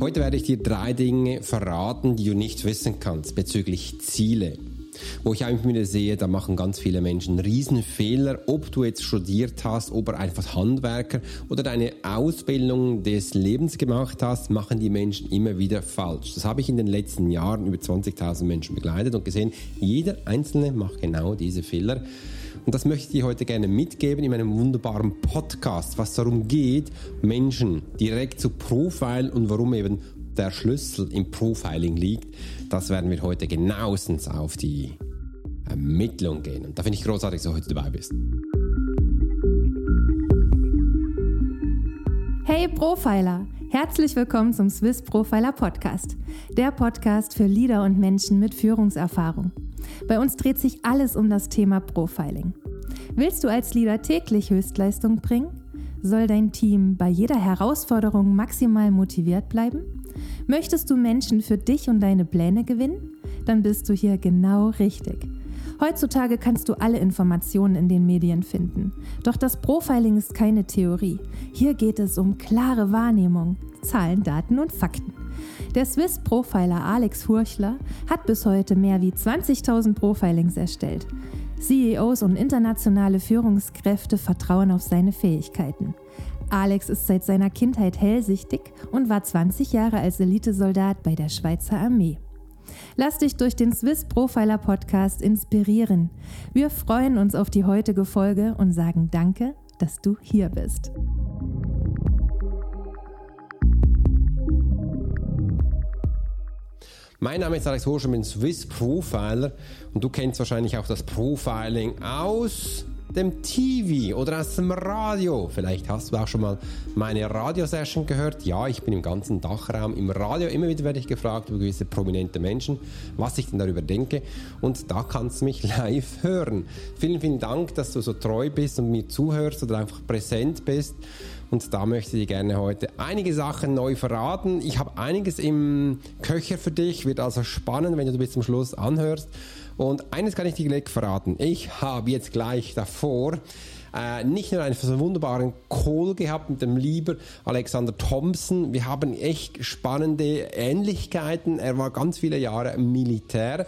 Heute werde ich dir drei Dinge verraten, die du nicht wissen kannst bezüglich Ziele. Wo ich einfach wieder sehe, da machen ganz viele Menschen Riesenfehler, ob du jetzt studiert hast, ob einfach Handwerker oder deine Ausbildung des Lebens gemacht hast, machen die Menschen immer wieder falsch. Das habe ich in den letzten Jahren über 20.000 Menschen begleitet und gesehen, jeder Einzelne macht genau diese Fehler. Und das möchte ich dir heute gerne mitgeben in meinem wunderbaren Podcast, was darum geht, Menschen direkt zu profilen und warum eben der Schlüssel im Profiling liegt. Das werden wir heute genauestens auf die Ermittlung gehen. Und da finde ich großartig, dass du heute dabei bist. Hey Profiler! Herzlich willkommen zum Swiss Profiler Podcast, der Podcast für Leader und Menschen mit Führungserfahrung. Bei uns dreht sich alles um das Thema Profiling. Willst du als Leader täglich Höchstleistung bringen? Soll dein Team bei jeder Herausforderung maximal motiviert bleiben? Möchtest du Menschen für dich und deine Pläne gewinnen? Dann bist du hier genau richtig. Heutzutage kannst du alle Informationen in den Medien finden. Doch das Profiling ist keine Theorie. Hier geht es um klare Wahrnehmung, Zahlen, Daten und Fakten. Der Swiss Profiler Alex Furchler hat bis heute mehr wie 20.000 Profilings erstellt. CEOs und internationale Führungskräfte vertrauen auf seine Fähigkeiten. Alex ist seit seiner Kindheit hellsichtig und war 20 Jahre als Elitesoldat bei der Schweizer Armee. Lass dich durch den Swiss Profiler Podcast inspirieren. Wir freuen uns auf die heutige Folge und sagen Danke, dass du hier bist. Mein Name ist Alex Horsch, ich bin Swiss Profiler. Und du kennst wahrscheinlich auch das Profiling aus dem TV oder aus dem Radio. Vielleicht hast du auch schon mal meine Radiosession gehört. Ja, ich bin im ganzen Dachraum im Radio. Immer wieder werde ich gefragt über gewisse prominente Menschen, was ich denn darüber denke. Und da kannst du mich live hören. Vielen, vielen Dank, dass du so treu bist und mir zuhörst oder einfach präsent bist. Und da möchte ich gerne heute einige Sachen neu verraten. Ich habe einiges im Köcher für dich, wird also spannend, wenn du bis zum Schluss anhörst. Und eines kann ich dir gleich verraten. Ich habe jetzt gleich davor äh, nicht nur einen so wunderbaren Call gehabt mit dem lieber Alexander Thompson. Wir haben echt spannende Ähnlichkeiten. Er war ganz viele Jahre Militär.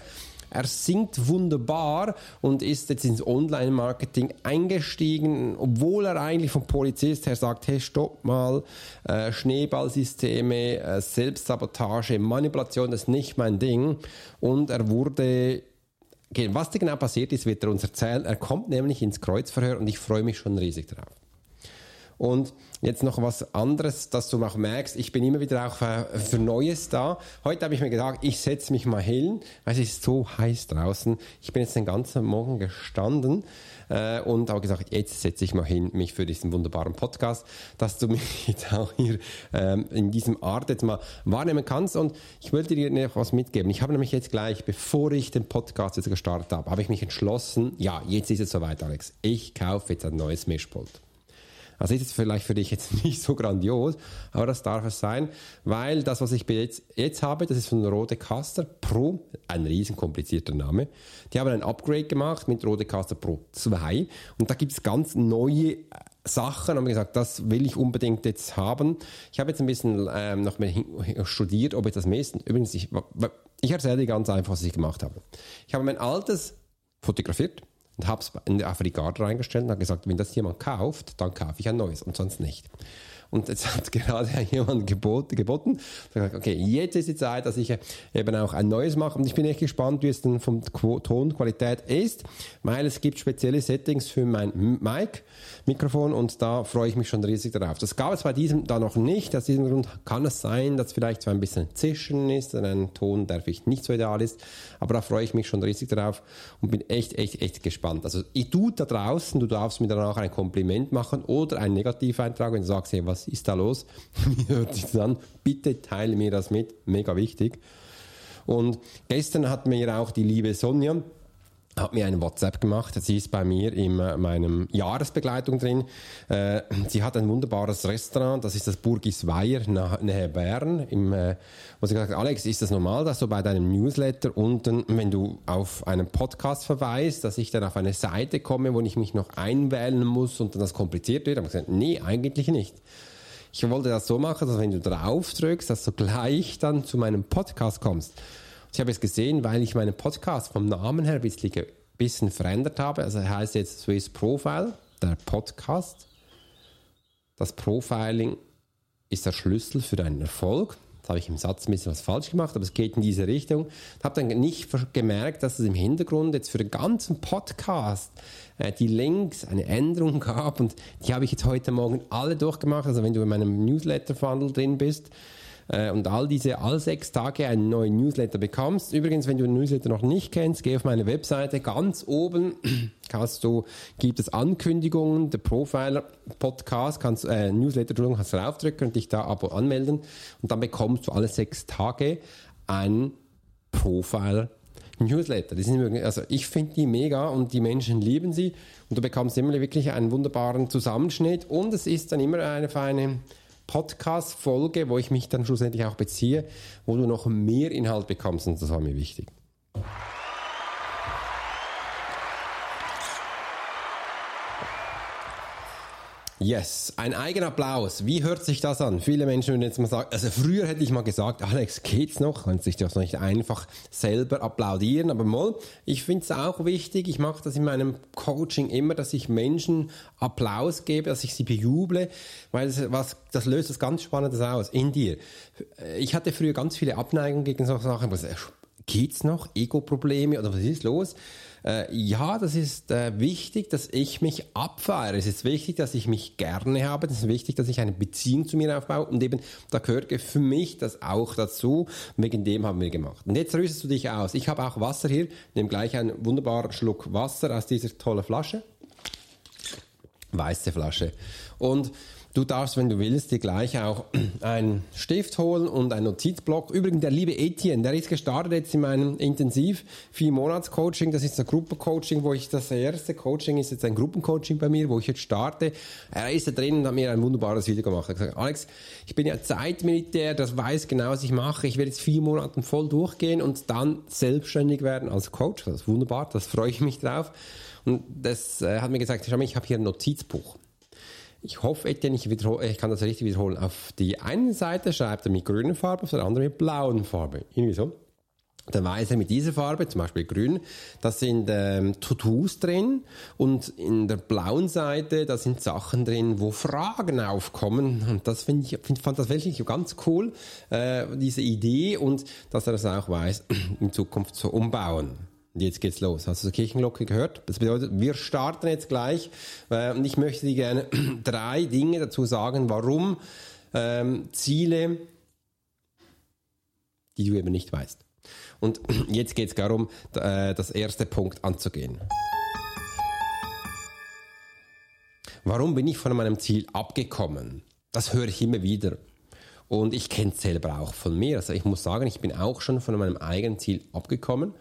Er singt wunderbar und ist jetzt ins Online-Marketing eingestiegen, obwohl er eigentlich vom Polizist her sagt, hey, stopp mal, äh, Schneeballsysteme, äh, Selbstsabotage, Manipulation, das ist nicht mein Ding. Und er wurde was da genau passiert ist, wird er uns erzählen. Er kommt nämlich ins Kreuzverhör und ich freue mich schon riesig drauf. Und jetzt noch was anderes, dass du auch merkst, ich bin immer wieder auch für Neues da. Heute habe ich mir gedacht, ich setze mich mal hin, weil es ist so heiß draußen. Ich bin jetzt den ganzen Morgen gestanden äh, und habe gesagt, jetzt setze ich mal hin, mich für diesen wunderbaren Podcast, dass du mich jetzt auch hier ähm, in diesem Art jetzt mal wahrnehmen kannst. Und ich wollte dir noch was mitgeben. Ich habe nämlich jetzt gleich, bevor ich den Podcast jetzt gestartet habe, habe ich mich entschlossen, ja, jetzt ist es soweit, Alex. Ich kaufe jetzt ein neues Mischpult. Also ist es vielleicht für dich jetzt nicht so grandios, aber das darf es sein, weil das, was ich jetzt, jetzt habe, das ist von Rodecaster Pro, ein riesen komplizierter Name. Die haben ein Upgrade gemacht mit Rodecaster Pro 2 und da gibt es ganz neue äh, Sachen, haben gesagt, das will ich unbedingt jetzt haben. Ich habe jetzt ein bisschen ähm, noch mehr studiert, ob ich das messen. Übrigens, ich, ich erzähle dir ganz einfach, was ich gemacht habe. Ich habe mein altes fotografiert, und habe es in die Afrikaner reingestellt und habe gesagt, wenn das jemand kauft, dann kaufe ich ein neues und sonst nicht. Und jetzt hat gerade jemand geboten, geboten okay, jetzt ist die Zeit, dass ich eben auch ein neues mache. Und ich bin echt gespannt, wie es denn vom Tonqualität ist, weil es gibt spezielle Settings für mein Mic, Mikrofon und da freue ich mich schon riesig darauf. Das gab es bei diesem da noch nicht. Aus diesem Grund kann es sein, dass vielleicht so ein bisschen Zischen ist, ein Ton, der vielleicht nicht so ideal ist. Aber da freue ich mich schon riesig darauf und bin echt, echt, echt gespannt. Also ich, du da draußen, du darfst mir danach ein Kompliment machen oder einen Negativeintrag, wenn du sagst, hey, was was ist da los? Wie hört sich das an? Bitte teile mir das mit, mega wichtig. Und gestern hat mir auch die liebe Sonja, hat mir eine WhatsApp gemacht. Sie ist bei mir in äh, meinem Jahresbegleitung drin. Äh, sie hat ein wunderbares Restaurant, das ist das Burgis Weiher nahe Bern. Äh, wo sie gesagt hat, Alex, ist das normal, dass du bei deinem Newsletter unten, wenn du auf einen Podcast verweist, dass ich dann auf eine Seite komme, wo ich mich noch einwählen muss und dann das kompliziert wird? Ich habe gesagt, nee, eigentlich nicht. Ich wollte das so machen, dass wenn du drauf drückst, dass du gleich dann zu meinem Podcast kommst. Ich habe es gesehen, weil ich meinen Podcast vom Namen her ein bisschen, bisschen verändert habe. Also er heißt jetzt Swiss Profile, der Podcast. Das Profiling ist der Schlüssel für deinen Erfolg. Jetzt habe ich im Satz ein bisschen was falsch gemacht, aber es geht in diese Richtung. Ich habe dann nicht gemerkt, dass es im Hintergrund jetzt für den ganzen Podcast äh, die Links eine Änderung gab und die habe ich jetzt heute Morgen alle durchgemacht. Also wenn du in meinem Newsletter-Funnel drin bist, und all diese, all sechs Tage einen neuen Newsletter bekommst. Übrigens, wenn du den Newsletter noch nicht kennst, geh auf meine Webseite. Ganz oben hast du, gibt es Ankündigungen, der Profiler Podcast, kannst, äh, Newsletter, Entschuldigung, kannst du draufdrücken und dich da Abo anmelden. Und dann bekommst du alle sechs Tage einen Profiler Newsletter. Die sind, also ich finde die mega und die Menschen lieben sie und du bekommst immer wirklich einen wunderbaren Zusammenschnitt und es ist dann immer eine feine Podcast-Folge, wo ich mich dann schlussendlich auch beziehe, wo du noch mehr Inhalt bekommst und das war mir wichtig. Yes, ein eigener Applaus. Wie hört sich das an? Viele Menschen würden jetzt mal sagen, also früher hätte ich mal gesagt, Alex, geht's noch? Kannst dich doch nicht einfach selber applaudieren, aber mal, ich finde es auch wichtig, ich mache das in meinem Coaching immer, dass ich Menschen Applaus gebe, dass ich sie bejuble, weil das, was, das löst was ganz Spannendes aus in dir. Ich hatte früher ganz viele Abneigungen gegen solche Sachen, was, geht's noch? Ego-Probleme oder was ist los? Äh, ja, das ist äh, wichtig, dass ich mich abfeiere. Es ist wichtig, dass ich mich gerne habe. Es ist wichtig, dass ich eine Beziehung zu mir aufbaue. Und eben, da gehört für mich das auch dazu. Wegen dem haben wir gemacht. Und jetzt rüstest du dich aus. Ich habe auch Wasser hier. Nimm gleich einen wunderbaren Schluck Wasser aus dieser tollen Flasche. Weiße Flasche. Und Du darfst, wenn du willst, dir gleich auch einen Stift holen und einen Notizblock. Übrigens, der liebe Etienne, der ist gestartet jetzt in meinem Intensiv vier Monats Coaching. Das ist ein Gruppencoaching, wo ich das erste Coaching ist jetzt ein Gruppencoaching bei mir, wo ich jetzt starte. Er ist da drin und hat mir ein wunderbares Video gemacht. Er hat gesagt, Alex, ich bin ja Zeitmilitär, das weiß genau, was ich mache. Ich werde jetzt vier Monate voll durchgehen und dann selbstständig werden als Coach. Das ist wunderbar, das freue ich mich drauf. Und das äh, hat mir gesagt, schau mal, ich habe hier ein Notizbuch. Ich hoffe, Etienne, ich, ich kann das richtig wiederholen. Auf die eine Seite schreibt er mit grüner Farbe, auf der anderen mit blauen Farbe. Irgendwie so. Dann weiß er mit dieser Farbe, zum Beispiel grün, da sind ähm, To-Dos drin und in der blauen Seite, da sind Sachen drin, wo Fragen aufkommen. Und das finde ich, find, fand das wirklich ganz cool, äh, diese Idee und dass er das auch weiß, in Zukunft zu umbauen. Und jetzt geht's los. Hast du die Kirchenglocke gehört? Das bedeutet, wir starten jetzt gleich. Äh, und ich möchte dir gerne drei Dinge dazu sagen, warum ähm, Ziele, die du eben nicht weißt. Und jetzt geht's darum, äh, das erste Punkt anzugehen. Warum bin ich von meinem Ziel abgekommen? Das höre ich immer wieder. Und ich kenne es selber auch von mir. Also ich muss sagen, ich bin auch schon von meinem eigenen Ziel abgekommen.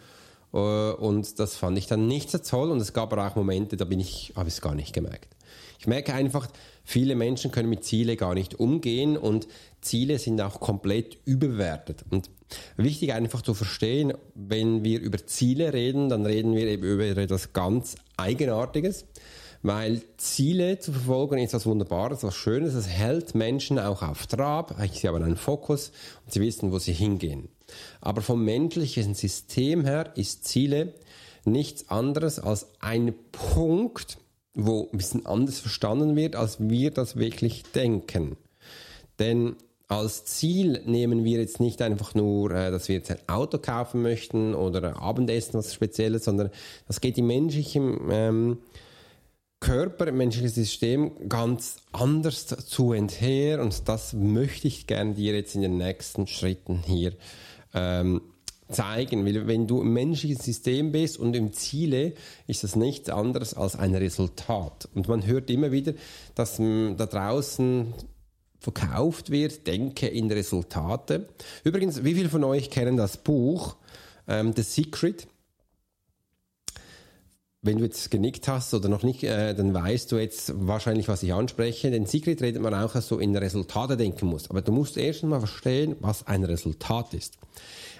Äh, und das fand ich dann nicht so toll. Und es gab aber auch Momente, da bin ich, habe ich es gar nicht gemerkt. Ich merke einfach, viele Menschen können mit Ziele gar nicht umgehen und Ziele sind auch komplett überbewertet. Und wichtig einfach zu verstehen, wenn wir über Ziele reden, dann reden wir eben über etwas ganz Eigenartiges. Weil Ziele zu verfolgen ist was Wunderbares, was Schönes. Es hält Menschen auch auf Trab. Sie haben einen Fokus und sie wissen, wo sie hingehen. Aber vom menschlichen System her ist Ziele nichts anderes als ein Punkt, wo ein bisschen anders verstanden wird, als wir das wirklich denken. Denn als Ziel nehmen wir jetzt nicht einfach nur, äh, dass wir jetzt ein Auto kaufen möchten oder Abendessen, was Spezielles, sondern das geht im menschlichen ähm, Körper, im menschlichen System ganz anders zu enther und das möchte ich gerne dir jetzt in den nächsten Schritten hier ähm, zeigen. Weil wenn du im menschlichen System bist und im Ziele, ist das nichts anderes als ein Resultat. Und man hört immer wieder, dass da draußen verkauft wird, denke in Resultate. Übrigens, wie viele von euch kennen das Buch ähm, The Secret? Wenn du jetzt genickt hast oder noch nicht, äh, dann weißt du jetzt wahrscheinlich, was ich anspreche. Den Secret redet man auch, dass du in Resultate denken musst. Aber du musst erst mal verstehen, was ein Resultat ist.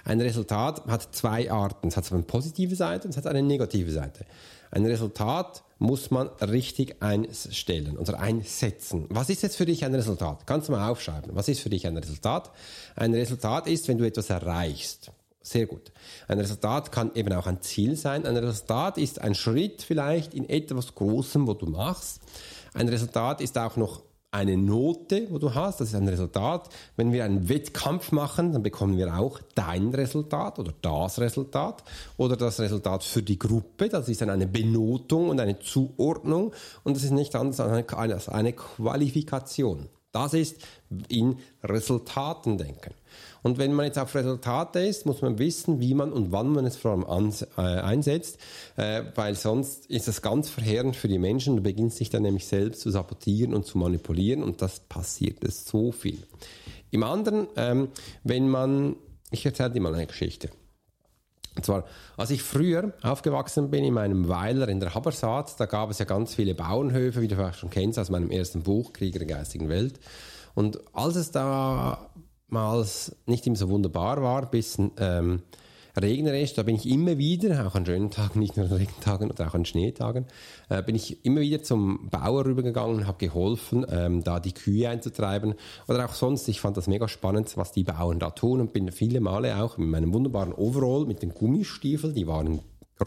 Ein Resultat hat zwei Arten. Es hat eine positive Seite und es hat eine negative Seite. Ein Resultat muss man richtig einstellen oder einsetzen. Was ist jetzt für dich ein Resultat? Kannst du mal aufschreiben. Was ist für dich ein Resultat? Ein Resultat ist, wenn du etwas erreichst. Sehr gut. Ein Resultat kann eben auch ein Ziel sein. Ein Resultat ist ein Schritt vielleicht in etwas Großem, wo du machst. Ein Resultat ist auch noch eine Note, wo du hast, das ist ein Resultat. Wenn wir einen Wettkampf machen, dann bekommen wir auch dein Resultat oder das Resultat oder das Resultat für die Gruppe. Das ist dann eine Benotung und eine Zuordnung und das ist nicht anders als eine Qualifikation. Das ist in Resultaten denken. Und wenn man jetzt auf Resultate ist, muss man wissen, wie man und wann man es vor allem äh, einsetzt, äh, weil sonst ist es ganz verheerend für die Menschen. Du beginnst dich dann nämlich selbst zu sabotieren und zu manipulieren und das passiert es so viel. Im anderen, ähm, wenn man, ich erzähle dir mal eine Geschichte. Und zwar, als ich früher aufgewachsen bin in meinem Weiler in der Habersaat, da gab es ja ganz viele Bauernhöfe, wie du vielleicht schon kennst aus meinem ersten Buch, Krieger der geistigen Welt. Und als es da oftmals nicht immer so wunderbar war, bis ähm, regnerisch, da bin ich immer wieder, auch an schönen Tagen, nicht nur an Regentagen oder auch an Schneetagen, äh, bin ich immer wieder zum Bauer rübergegangen und habe geholfen, ähm, da die Kühe einzutreiben oder auch sonst. Ich fand das mega spannend, was die Bauern da tun und bin viele Male auch mit meinem wunderbaren Overall mit den Gummistiefeln, die waren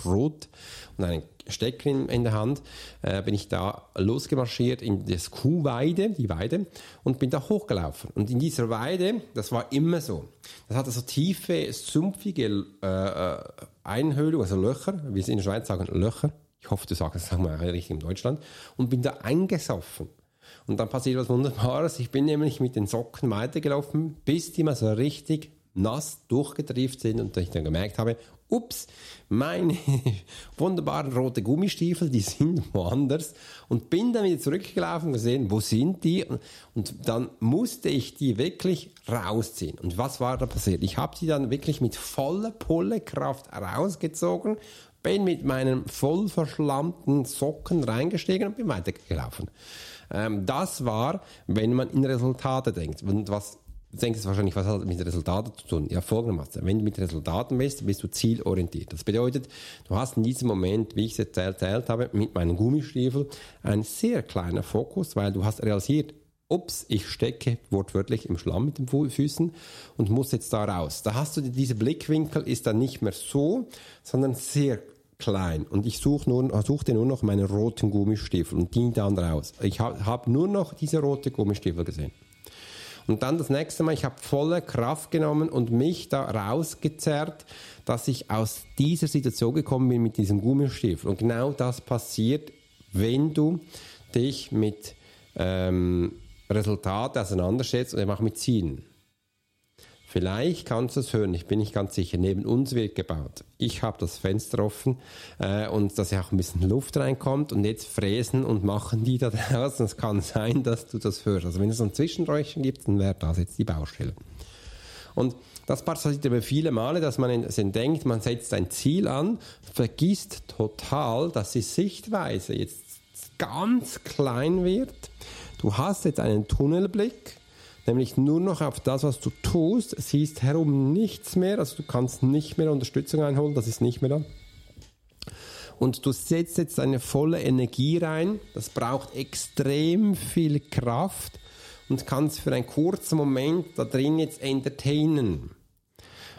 rot und einen Stecker in, der Hand, äh, bin ich da losgemarschiert in das Kuhweide, die Weide, und bin da hochgelaufen. Und in dieser Weide, das war immer so. Das hatte so tiefe, sumpfige äh, äh Einhöhlungen, also Löcher, wie sie in der Schweiz sagen, Löcher. Ich hoffe, du sagst das wir richtig in Deutschland. Und bin da eingesoffen. Und dann passiert was Wunderbares. Ich bin nämlich mit den Socken weitergelaufen, bis die mal so richtig nass durchgetrieft sind und ich dann gemerkt habe, ups, meine wunderbaren roten Gummistiefel, die sind woanders und bin dann wieder zurückgelaufen und gesehen, wo sind die und dann musste ich die wirklich rausziehen. Und was war da passiert? Ich habe sie dann wirklich mit voller Pullekraft rausgezogen, bin mit meinen voll verschlammten Socken reingestiegen und bin weitergelaufen. Ähm, das war, wenn man in Resultate denkt. Und was Du denkst wahrscheinlich, was hat mit Resultaten zu tun? Ja, folgendermaßen. Wenn du mit Resultaten bist, bist du zielorientiert. Das bedeutet, du hast in diesem Moment, wie ich es erzählt habe, mit meinen Gummistiefeln einen sehr kleinen Fokus, weil du hast realisiert, ups, ich stecke wortwörtlich im Schlamm mit den Füßen und muss jetzt da raus. Da hast du, dieser Blickwinkel ist dann nicht mehr so, sondern sehr klein und ich suche nur, suchte nur noch meine roten Gummistiefel und die dann raus. Ich habe hab nur noch diese rote Gummistiefel gesehen. Und dann das nächste Mal, ich habe volle Kraft genommen und mich da rausgezerrt, dass ich aus dieser Situation gekommen bin mit diesem Gummistiefel. Und genau das passiert, wenn du dich mit ähm, Resultaten auseinandersetzt und auch mit Zielen. Vielleicht kannst du es hören, ich bin nicht ganz sicher. Neben uns wird gebaut. Ich habe das Fenster offen äh, und dass ja auch ein bisschen Luft reinkommt und jetzt fräsen und machen die da draußen. Es kann sein, dass du das hörst. Also wenn es so ein Zwischenräuchchen gibt, dann wäre das jetzt die Baustelle. Und das passiert aber viele Male, dass man denkt, man setzt ein Ziel an, vergisst total, dass die Sichtweise jetzt ganz klein wird. Du hast jetzt einen Tunnelblick nämlich nur noch auf das, was du tust, siehst herum nichts mehr, also du kannst nicht mehr Unterstützung einholen, das ist nicht mehr da. Und du setzt jetzt deine volle Energie rein, das braucht extrem viel Kraft und kannst für einen kurzen Moment da drin jetzt entertainen.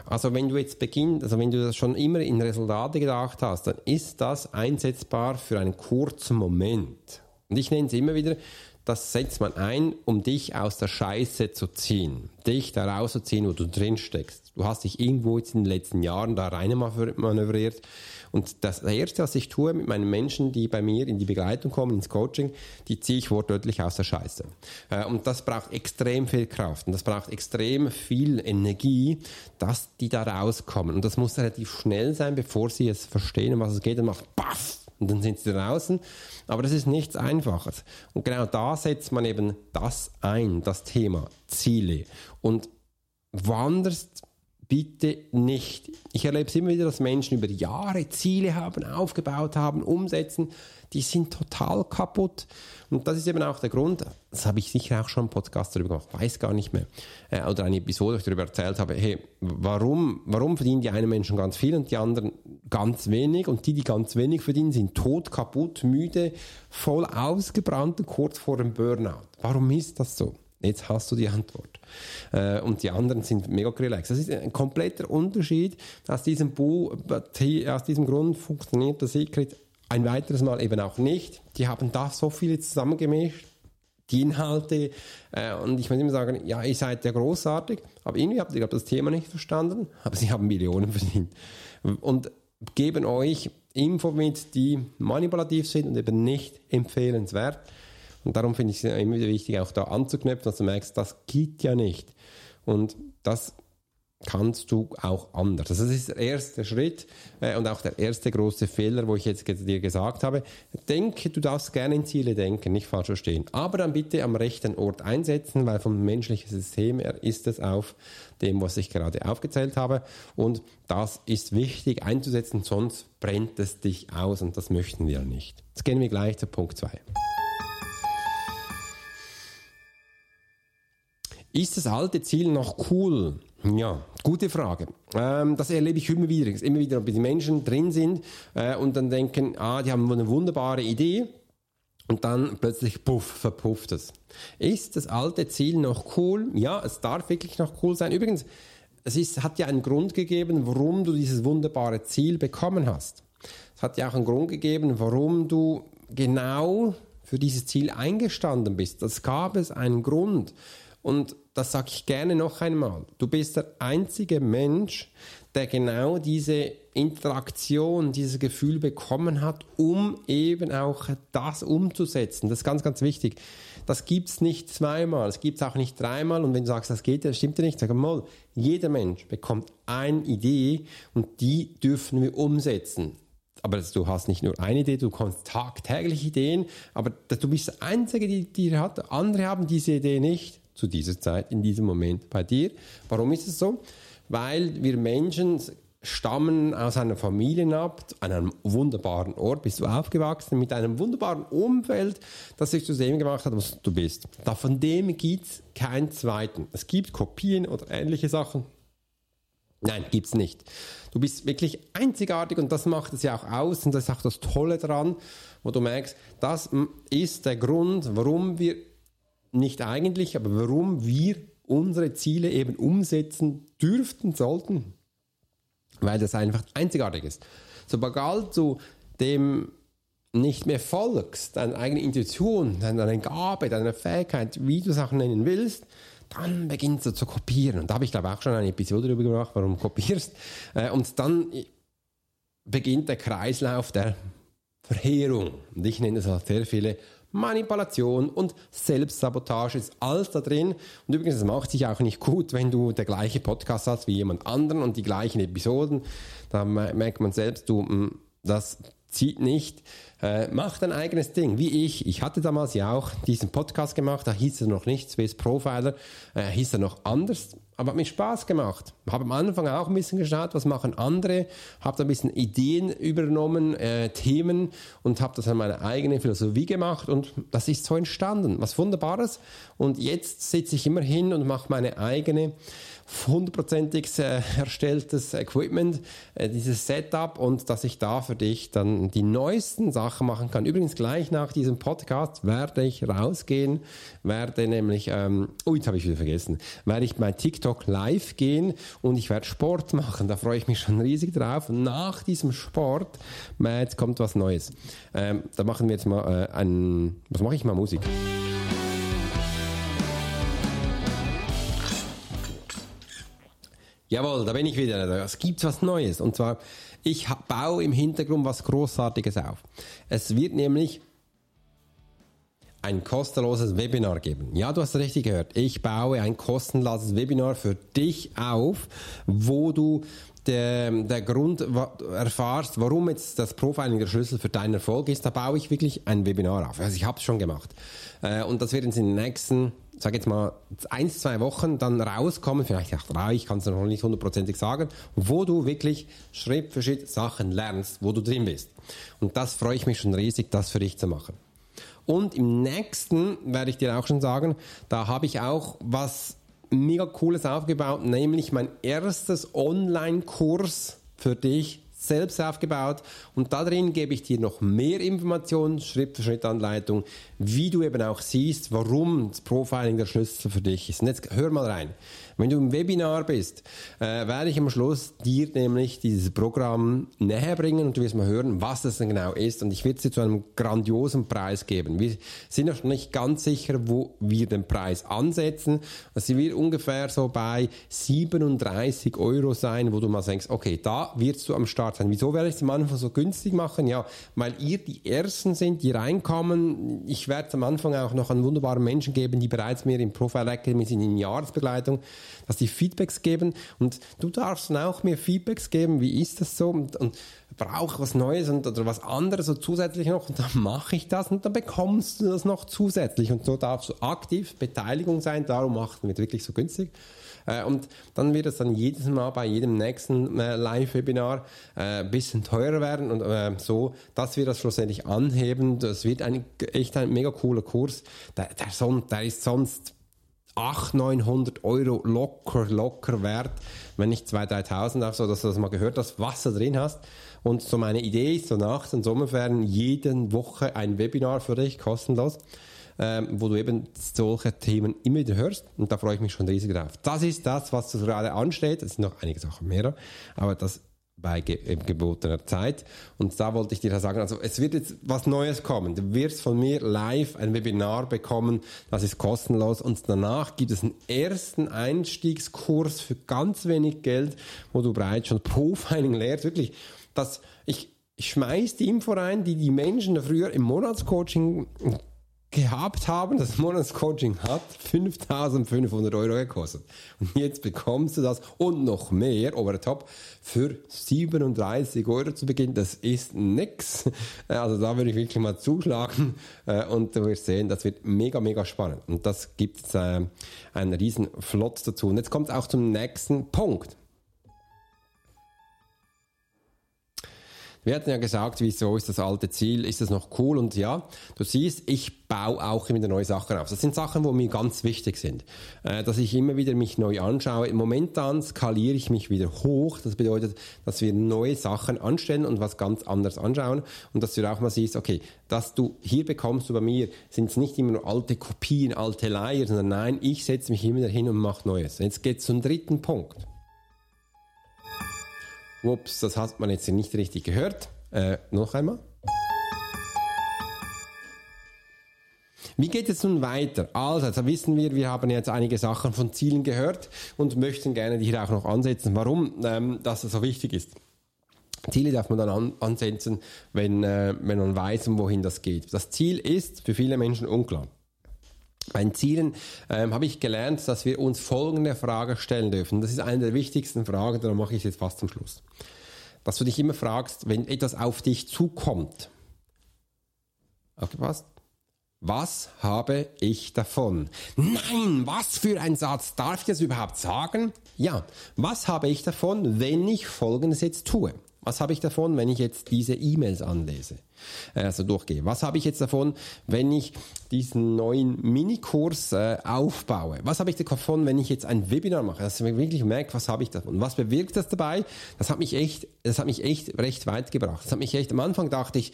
Also wenn du jetzt beginnst, also wenn du das schon immer in Resultate gedacht hast, dann ist das einsetzbar für einen kurzen Moment. Und ich nenne es immer wieder, das setzt man ein, um dich aus der Scheiße zu ziehen. Dich da rauszuziehen, wo du drin steckst. Du hast dich irgendwo jetzt in den letzten Jahren da rein manövriert. Und das Erste, was ich tue mit meinen Menschen, die bei mir in die Begleitung kommen, ins Coaching, die ziehe ich wortwörtlich aus der Scheiße. Äh, und das braucht extrem viel Kraft und das braucht extrem viel Energie, dass die da rauskommen. Und das muss relativ schnell sein, bevor sie es verstehen, um was es geht und macht Baff! Und dann sind sie draußen. Aber das ist nichts Einfaches. Und genau da setzt man eben das ein, das Thema Ziele. Und wanderst bitte nicht. Ich erlebe es immer wieder, dass Menschen über Jahre Ziele haben, aufgebaut haben, umsetzen. Die sind total kaputt. Und das ist eben auch der Grund, das habe ich sicher auch schon einen Podcast darüber gemacht, weiß gar nicht mehr, äh, oder eine Episode, wo ich darüber erzählt habe, hey, warum, warum verdienen die einen Menschen ganz viel und die anderen ganz wenig und die, die ganz wenig verdienen, sind tot, kaputt, müde, voll ausgebrannt kurz vor dem Burnout. Warum ist das so? Jetzt hast du die Antwort. Äh, und die anderen sind mega relaxed. Das ist ein kompletter Unterschied. Aus diesem, Bu aus diesem Grund funktioniert das Secret ein weiteres Mal eben auch nicht. Die haben da so viele zusammengemischt, die Inhalte. Äh, und ich muss immer sagen, ja, ihr seid ja großartig, aber irgendwie habt ihr glaub, das Thema nicht verstanden, aber sie haben Millionen verdient. Und geben euch Info mit, die manipulativ sind und eben nicht empfehlenswert. Und darum finde ich es immer wieder wichtig, auch da anzuknöpfen, dass du merkst, das geht ja nicht. Und das kannst du auch anders. Also das ist der erste Schritt äh, und auch der erste große Fehler, wo ich jetzt dir gesagt habe. Denke, du darfst gerne in Ziele denken, nicht falsch verstehen. Aber dann bitte am rechten Ort einsetzen, weil vom menschlichen System her ist es auf dem, was ich gerade aufgezählt habe. Und das ist wichtig einzusetzen, sonst brennt es dich aus und das möchten wir nicht. Jetzt gehen wir gleich zu Punkt 2. Ist das alte Ziel noch cool? Ja, gute Frage. Ähm, das erlebe ich immer wieder. Immer wieder, ob die Menschen drin sind äh, und dann denken, ah, die haben eine wunderbare Idee und dann plötzlich puff, verpufft es. Ist das alte Ziel noch cool? Ja, es darf wirklich noch cool sein. Übrigens, es ist, hat ja einen Grund gegeben, warum du dieses wunderbare Ziel bekommen hast. Es hat ja auch einen Grund gegeben, warum du genau für dieses Ziel eingestanden bist. Das gab es einen Grund. Und das sage ich gerne noch einmal. Du bist der einzige Mensch, der genau diese Interaktion, dieses Gefühl bekommen hat, um eben auch das umzusetzen. Das ist ganz, ganz wichtig. Das gibt es nicht zweimal, es gibt es auch nicht dreimal. Und wenn du sagst, das geht ja, stimmt ja nicht, sag mal, jeder Mensch bekommt eine Idee und die dürfen wir umsetzen. Aber du hast nicht nur eine Idee, du kannst tagtäglich Ideen, aber du bist der Einzige, die die hat. Andere haben diese Idee nicht zu dieser Zeit, in diesem Moment bei dir. Warum ist es so? Weil wir Menschen stammen aus einer Familie ab, an einem wunderbaren Ort, bist du aufgewachsen, mit einem wunderbaren Umfeld, das sich zu dem gemacht hat, was du bist. Da von dem gibt es keinen zweiten. Es gibt Kopien oder ähnliche Sachen. Nein, gibt es nicht. Du bist wirklich einzigartig und das macht es ja auch aus und das ist auch das Tolle daran, wo du merkst, das ist der Grund, warum wir nicht eigentlich, aber warum wir unsere Ziele eben umsetzen dürften, sollten, weil das einfach einzigartig ist. Sobald du dem nicht mehr folgst, deiner eigenen Intuition, deiner Gabe, deiner Fähigkeit, wie du Sachen nennen willst, dann beginnst du zu kopieren. Und da habe ich glaube auch schon eine Episode darüber gemacht, warum du kopierst. Äh, und dann beginnt der Kreislauf der Verheerung. Und ich nenne das halt sehr viele Manipulation und Selbstsabotage ist alles da drin. Und übrigens, es macht sich auch nicht gut, wenn du der gleiche Podcast hast wie jemand anderen und die gleichen Episoden. Da merkt man selbst, du, mm, das zieht nicht. Äh, mach dein eigenes Ding, wie ich. Ich hatte damals ja auch diesen Podcast gemacht, da hieß er noch nicht Swiss Profiler, äh, hieß er noch anders, aber hat mir Spaß gemacht. Habe am Anfang auch ein bisschen geschaut, was machen andere, habe da ein bisschen Ideen übernommen, äh, Themen und habe das an meine eigene Philosophie gemacht und das ist so entstanden. Was Wunderbares. Und jetzt sitze ich immer hin und mache meine eigene hundertprozentig äh, erstelltes Equipment, äh, dieses Setup und dass ich da für dich dann die neuesten Sachen machen kann. Übrigens gleich nach diesem Podcast werde ich rausgehen, werde nämlich, ähm, oh jetzt habe ich wieder vergessen, werde ich bei TikTok live gehen und ich werde Sport machen. Da freue ich mich schon riesig drauf. Nach diesem Sport, äh, jetzt kommt was Neues. Ähm, da machen wir jetzt mal äh, ein, was mache ich mal Musik? Jawohl, da bin ich wieder. Es gibt was Neues. Und zwar, ich baue im Hintergrund was Großartiges auf. Es wird nämlich ein kostenloses Webinar geben. Ja, du hast richtig gehört. Ich baue ein kostenloses Webinar für dich auf, wo du der, der Grund erfahrst, warum jetzt das Profiling der Schlüssel für deinen Erfolg ist, da baue ich wirklich ein Webinar auf. Also ich habe es schon gemacht. Äh, und das wird in den nächsten, sag jetzt mal, eins, zwei Wochen dann rauskommen, vielleicht auch drei, ich kann es noch nicht hundertprozentig sagen, wo du wirklich Schritt für Schritt Sachen lernst, wo du drin bist. Und das freue ich mich schon riesig, das für dich zu machen. Und im nächsten werde ich dir auch schon sagen, da habe ich auch was mega cooles aufgebaut, nämlich mein erstes Online-Kurs für dich selbst aufgebaut und da drin gebe ich dir noch mehr Informationen, Schritt für Schritt Anleitung, wie du eben auch siehst, warum das Profiling der Schlüssel für dich ist. Und jetzt hör mal rein. Wenn du im Webinar bist, äh, werde ich am Schluss dir nämlich dieses Programm näher bringen und du wirst mal hören, was das denn genau ist. Und ich werde es dir zu einem grandiosen Preis geben. Wir sind noch nicht ganz sicher, wo wir den Preis ansetzen. Also wird ungefähr so bei 37 Euro sein, wo du mal denkst, okay, da wirst du am Start sein. Wieso werde ich es am Anfang so günstig machen? Ja, weil ihr die Ersten sind, die reinkommen. Ich werde es am Anfang auch noch an wunderbaren Menschen geben, die bereits mir im Profile Academy sind in Jahresbegleitung dass die Feedbacks geben und du darfst dann auch mir Feedbacks geben, wie ist das so und, und brauche was Neues und, oder was anderes so zusätzlich noch und dann mache ich das und dann bekommst du das noch zusätzlich und so darfst du aktiv Beteiligung sein, darum machen wir wirklich so günstig. Äh, und dann wird es dann jedes Mal bei jedem nächsten äh, Live-Webinar äh, ein bisschen teurer werden und äh, so, dass wir das schlussendlich anheben. Das wird ein, echt ein mega cooler Kurs. Der, der, der ist sonst 800, 900 Euro locker, locker wert, wenn nicht 2.000, 3.000 auch so, dass du das mal gehört hast, was du drin hast. Und so meine Idee ist, so nach den Sommerferien jeden Woche ein Webinar für dich, kostenlos, ähm, wo du eben solche Themen immer wieder hörst. Und da freue ich mich schon riesig drauf. Das ist das, was gerade ansteht. Es sind noch einige Sachen mehr, aber das bei ge gebotener Zeit. Und da wollte ich dir sagen, also es wird jetzt was Neues kommen. Du wirst von mir live ein Webinar bekommen, das ist kostenlos. Und danach gibt es einen ersten Einstiegskurs für ganz wenig Geld, wo du bereits schon Profiling lehrst. Wirklich, dass ich, ich schmeiß die Info rein, die die Menschen früher im Monatscoaching gehabt haben, das Monatscoaching hat 5500 Euro gekostet. Und jetzt bekommst du das und noch mehr, over top, für 37 Euro zu Beginn. Das ist nix. Also da würde ich wirklich mal zuschlagen äh, und du wirst sehen, das wird mega, mega spannend. Und das gibt äh, einen riesen Flot dazu. Und jetzt kommt es auch zum nächsten Punkt. Wir hatten ja gesagt, wieso ist das alte Ziel, ist das noch cool? Und ja, du siehst, ich baue auch immer neue Sachen auf. Das sind Sachen, wo mir ganz wichtig sind, äh, dass ich immer wieder mich neu anschaue. Momentan skaliere ich mich wieder hoch. Das bedeutet, dass wir neue Sachen anstellen und was ganz anderes anschauen und dass du auch mal siehst, okay, dass du hier bekommst du bei mir, sind es nicht immer nur alte Kopien, alte Leier, sondern nein, ich setze mich immer wieder hin und mache Neues. Jetzt geht es zum dritten Punkt. Ups, das hat man jetzt nicht richtig gehört. Äh, noch einmal. Wie geht es nun weiter? Also, also wissen wir, wir haben jetzt einige Sachen von Zielen gehört und möchten gerne hier auch noch ansetzen, warum ähm, das so wichtig ist. Ziele darf man dann an, ansetzen, wenn, äh, wenn man weiß, wohin das geht. Das Ziel ist für viele Menschen unklar. Bei Zielen ähm, habe ich gelernt, dass wir uns folgende Frage stellen dürfen. Das ist eine der wichtigsten Fragen, darum mache ich es jetzt fast zum Schluss. Dass du dich immer fragst, wenn etwas auf dich zukommt. Aufgepasst? Was habe ich davon? Nein, was für ein Satz. Darf ich das überhaupt sagen? Ja, was habe ich davon, wenn ich Folgendes jetzt tue? Was habe ich davon, wenn ich jetzt diese E-Mails anlese? Also durchgehe. Was habe ich jetzt davon, wenn ich diesen neuen Minikurs äh, aufbaue? Was habe ich davon, wenn ich jetzt ein Webinar mache? Dass ich wirklich merke, was habe ich davon? Was bewirkt das dabei? Das hat mich echt, das hat mich echt recht weit gebracht. Das hat mich echt, am Anfang dachte ich,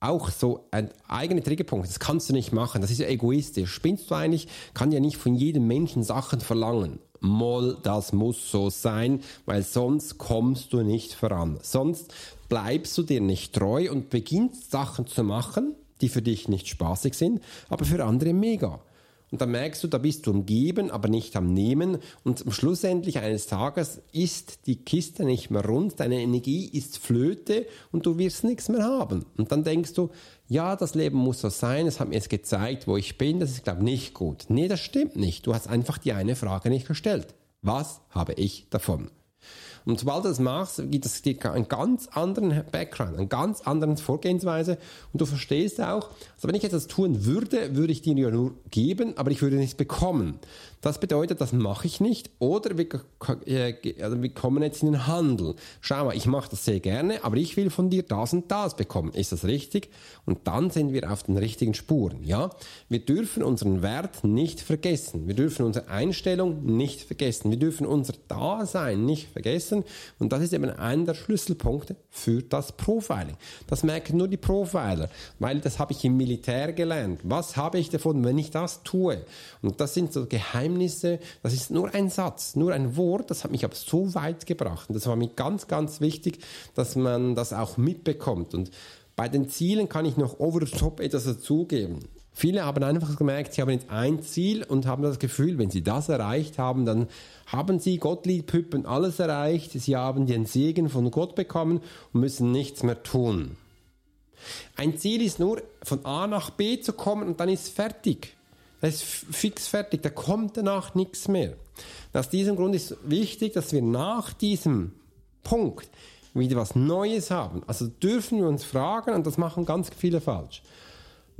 auch so ein eigener Triggerpunkt. Das kannst du nicht machen. Das ist ja egoistisch. Spinnst du eigentlich? Kann ja nicht von jedem Menschen Sachen verlangen. Moll, das muss so sein, weil sonst kommst du nicht voran. Sonst bleibst du dir nicht treu und beginnst Sachen zu machen, die für dich nicht spaßig sind, aber für andere mega. Und dann merkst du, da bist du am Geben, aber nicht am Nehmen. Und schlussendlich eines Tages ist die Kiste nicht mehr rund, deine Energie ist Flöte und du wirst nichts mehr haben. Und dann denkst du, ja, das Leben muss so sein, es hat mir jetzt gezeigt, wo ich bin, das ist, glaube ich, nicht gut. Nee, das stimmt nicht. Du hast einfach die eine Frage nicht gestellt. Was habe ich davon? Und sobald du das machst, gibt es dir einen ganz anderen Background, eine ganz andere Vorgehensweise und du verstehst auch, also wenn ich etwas tun würde, würde ich dir ja nur geben, aber ich würde nichts bekommen. Das bedeutet, das mache ich nicht oder wir, äh, also wir kommen jetzt in den Handel. Schau mal, ich mache das sehr gerne, aber ich will von dir das und das bekommen. Ist das richtig? Und dann sind wir auf den richtigen Spuren. Ja, wir dürfen unseren Wert nicht vergessen. Wir dürfen unsere Einstellung nicht vergessen. Wir dürfen unser Dasein nicht vergessen. Und das ist eben einer der Schlüsselpunkte für das Profiling. Das merken nur die Profiler, weil das habe ich im Militär gelernt. Was habe ich davon, wenn ich das tue? Und das sind so Geheimnisse, das ist nur ein Satz, nur ein Wort, das hat mich aber so weit gebracht. Und das war mir ganz, ganz wichtig, dass man das auch mitbekommt. Und bei den Zielen kann ich noch over the top etwas dazugeben. Viele haben einfach gemerkt, sie haben jetzt ein Ziel und haben das Gefühl, wenn sie das erreicht haben, dann haben sie Gottlieb-Püppen alles erreicht, sie haben den Segen von Gott bekommen und müssen nichts mehr tun. Ein Ziel ist nur, von A nach B zu kommen und dann ist fertig. Das ist fix fertig, da kommt danach nichts mehr. Aus diesem Grund ist wichtig, dass wir nach diesem Punkt wieder was Neues haben. Also dürfen wir uns fragen, und das machen ganz viele falsch.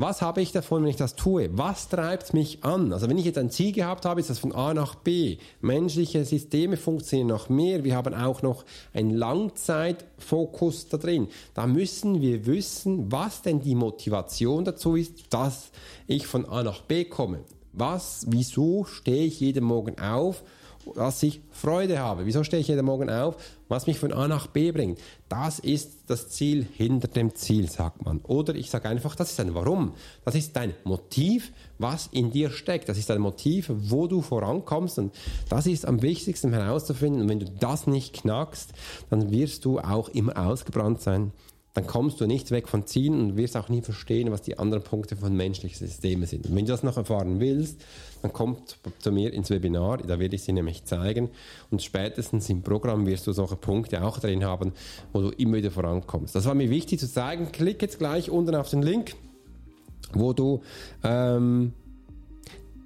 Was habe ich davon, wenn ich das tue? Was treibt mich an? Also wenn ich jetzt ein Ziel gehabt habe, ist das von A nach B. Menschliche Systeme funktionieren noch mehr. Wir haben auch noch einen Langzeitfokus da drin. Da müssen wir wissen, was denn die Motivation dazu ist, dass ich von A nach B komme. Was, wieso stehe ich jeden Morgen auf? Dass ich Freude habe. Wieso stehe ich jeden Morgen auf? Was mich von A nach B bringt. Das ist das Ziel hinter dem Ziel, sagt man. Oder ich sage einfach, das ist ein Warum. Das ist dein Motiv, was in dir steckt. Das ist ein Motiv, wo du vorankommst. Und das ist am wichtigsten herauszufinden. Und wenn du das nicht knackst, dann wirst du auch immer ausgebrannt sein dann kommst du nicht weg von Zielen und wirst auch nie verstehen, was die anderen Punkte von menschlichen Systemen sind. Und wenn du das noch erfahren willst, dann kommt zu mir ins Webinar, da werde ich sie nämlich zeigen und spätestens im Programm wirst du solche Punkte auch drin haben, wo du immer wieder vorankommst. Das war mir wichtig zu zeigen. Klick jetzt gleich unten auf den Link, wo du ähm,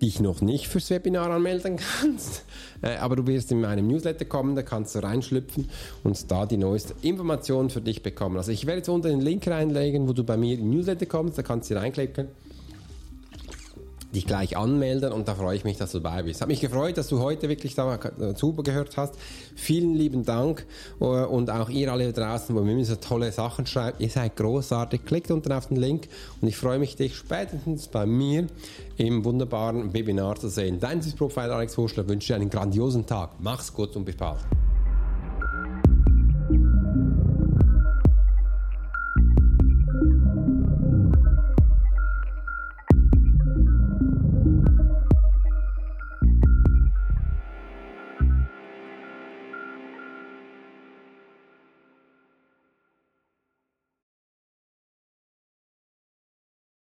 dich noch nicht fürs Webinar anmelden kannst, äh, aber du wirst in meinem Newsletter kommen, da kannst du reinschlüpfen und da die neuesten Informationen für dich bekommen. Also ich werde jetzt unten den Link reinlegen, wo du bei mir im Newsletter kommst, da kannst du reinklicken dich gleich anmelden und da freue ich mich, dass du dabei bist. Hat mich gefreut, dass du heute wirklich dazu gehört hast. Vielen lieben Dank äh, und auch ihr alle draußen, wo mir so tolle Sachen schreibt. Ihr seid großartig. Klickt unten auf den Link und ich freue mich, dich spätestens bei mir im wunderbaren Webinar zu sehen. Dein Profil Alex Horschler wünsche dir einen grandiosen Tag. Mach's gut und bis bald.